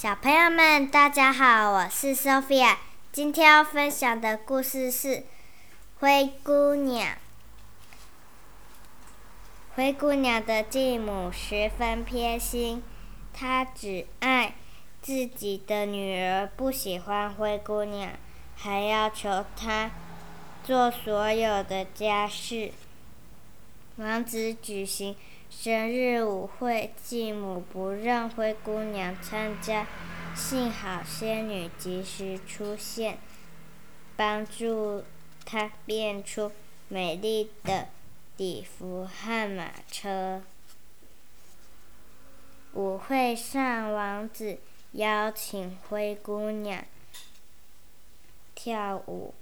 小朋友们，大家好，我是 Sophia。今天要分享的故事是《灰姑娘》。灰姑娘的继母十分偏心，她只爱自己的女儿，不喜欢灰姑娘，还要求她做所有的家事。王子举行。生日舞会，继母不让灰姑娘参加，幸好仙女及时出现，帮助她变出美丽的礼服和马车。舞会上，王子邀请灰姑娘跳舞，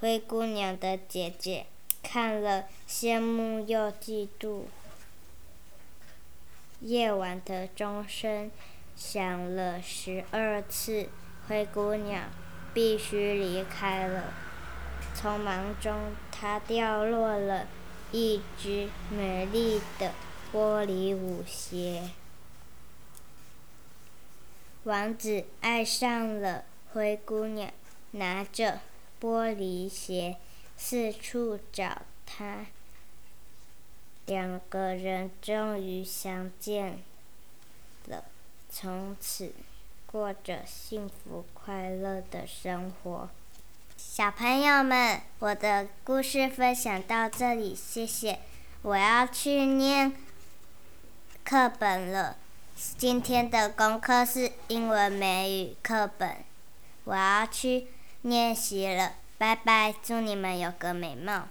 灰姑娘的姐姐。看了，羡慕又嫉妒。夜晚的钟声响了十二次，灰姑娘必须离开了。匆忙中，她掉落了一只美丽的玻璃舞鞋。王子爱上了灰姑娘，拿着玻璃鞋。四处找他，两个人终于相见了，从此过着幸福快乐的生活。小朋友们，我的故事分享到这里，谢谢。我要去念课本了，今天的功课是英文美语课本，我要去练习了。拜拜，祝你们有个美梦。